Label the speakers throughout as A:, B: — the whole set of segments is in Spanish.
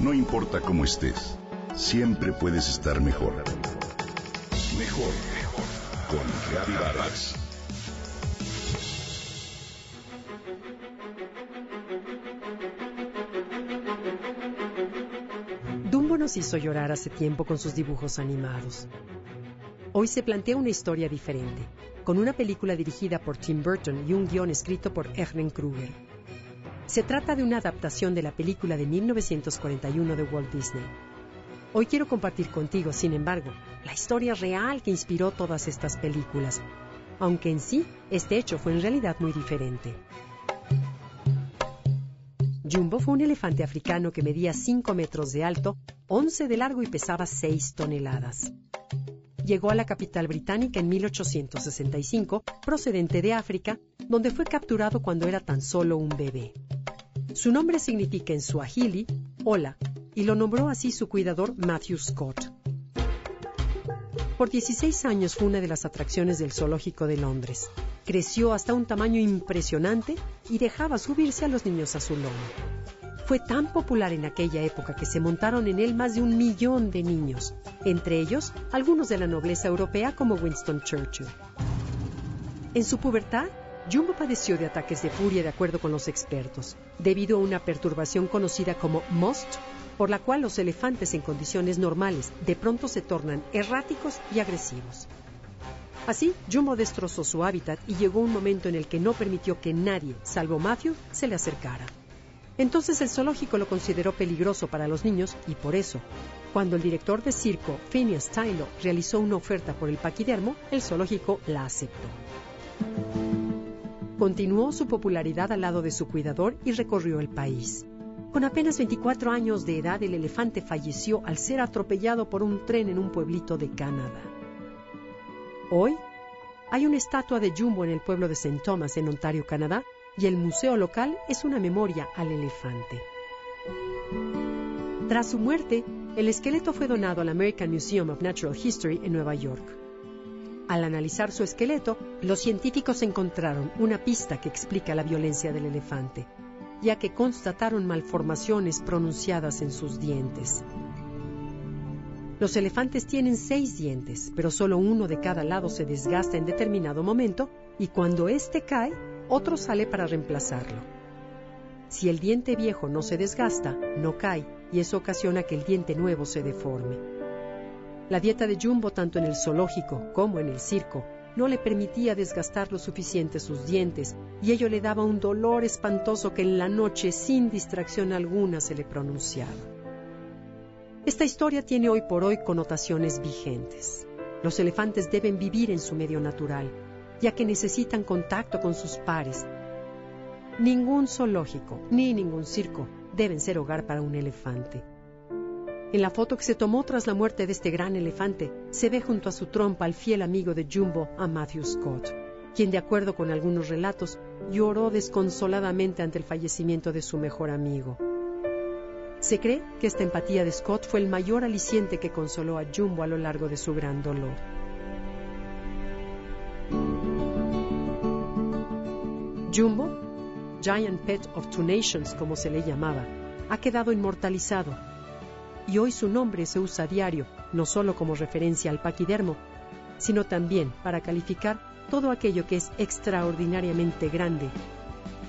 A: No importa cómo estés, siempre puedes estar mejor. Mejor, mejor. Con Reavivadas.
B: Dumbo nos hizo llorar hace tiempo con sus dibujos animados. Hoy se plantea una historia diferente, con una película dirigida por Tim Burton y un guion escrito por Ernest Kruger. Se trata de una adaptación de la película de 1941 de Walt Disney. Hoy quiero compartir contigo, sin embargo, la historia real que inspiró todas estas películas, aunque en sí este hecho fue en realidad muy diferente. Jumbo fue un elefante africano que medía 5 metros de alto, 11 de largo y pesaba 6 toneladas. Llegó a la capital británica en 1865, procedente de África, donde fue capturado cuando era tan solo un bebé. Su nombre significa en suajili hola, y lo nombró así su cuidador Matthew Scott. Por 16 años fue una de las atracciones del zoológico de Londres. Creció hasta un tamaño impresionante y dejaba subirse a los niños a su lomo. Fue tan popular en aquella época que se montaron en él más de un millón de niños, entre ellos algunos de la nobleza europea como Winston Churchill. En su pubertad, Jumbo padeció de ataques de furia de acuerdo con los expertos, debido a una perturbación conocida como MOST, por la cual los elefantes en condiciones normales de pronto se tornan erráticos y agresivos. Así, Jumbo destrozó su hábitat y llegó un momento en el que no permitió que nadie, salvo Matthew, se le acercara. Entonces el zoológico lo consideró peligroso para los niños y por eso, cuando el director de circo, Phineas Tylo, realizó una oferta por el paquidermo, el zoológico la aceptó. Continuó su popularidad al lado de su cuidador y recorrió el país. Con apenas 24 años de edad, el elefante falleció al ser atropellado por un tren en un pueblito de Canadá. Hoy, hay una estatua de Jumbo en el pueblo de St. Thomas, en Ontario, Canadá, y el museo local es una memoria al elefante. Tras su muerte, el esqueleto fue donado al American Museum of Natural History en Nueva York. Al analizar su esqueleto, los científicos encontraron una pista que explica la violencia del elefante, ya que constataron malformaciones pronunciadas en sus dientes. Los elefantes tienen seis dientes, pero solo uno de cada lado se desgasta en determinado momento y cuando éste cae, otro sale para reemplazarlo. Si el diente viejo no se desgasta, no cae y eso ocasiona que el diente nuevo se deforme. La dieta de Jumbo, tanto en el zoológico como en el circo, no le permitía desgastar lo suficiente sus dientes y ello le daba un dolor espantoso que en la noche, sin distracción alguna, se le pronunciaba. Esta historia tiene hoy por hoy connotaciones vigentes. Los elefantes deben vivir en su medio natural, ya que necesitan contacto con sus pares. Ningún zoológico ni ningún circo deben ser hogar para un elefante. En la foto que se tomó tras la muerte de este gran elefante, se ve junto a su trompa al fiel amigo de Jumbo, a Matthew Scott, quien de acuerdo con algunos relatos, lloró desconsoladamente ante el fallecimiento de su mejor amigo. Se cree que esta empatía de Scott fue el mayor aliciente que consoló a Jumbo a lo largo de su gran dolor. Jumbo, Giant Pet of Two Nations como se le llamaba, ha quedado inmortalizado y hoy su nombre se usa a diario, no solo como referencia al paquidermo, sino también para calificar todo aquello que es extraordinariamente grande,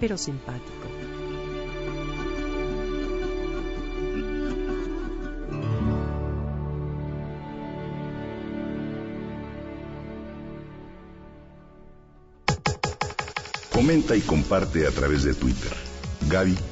B: pero simpático.
A: Comenta y comparte a través de Twitter. Gaby-Vargas.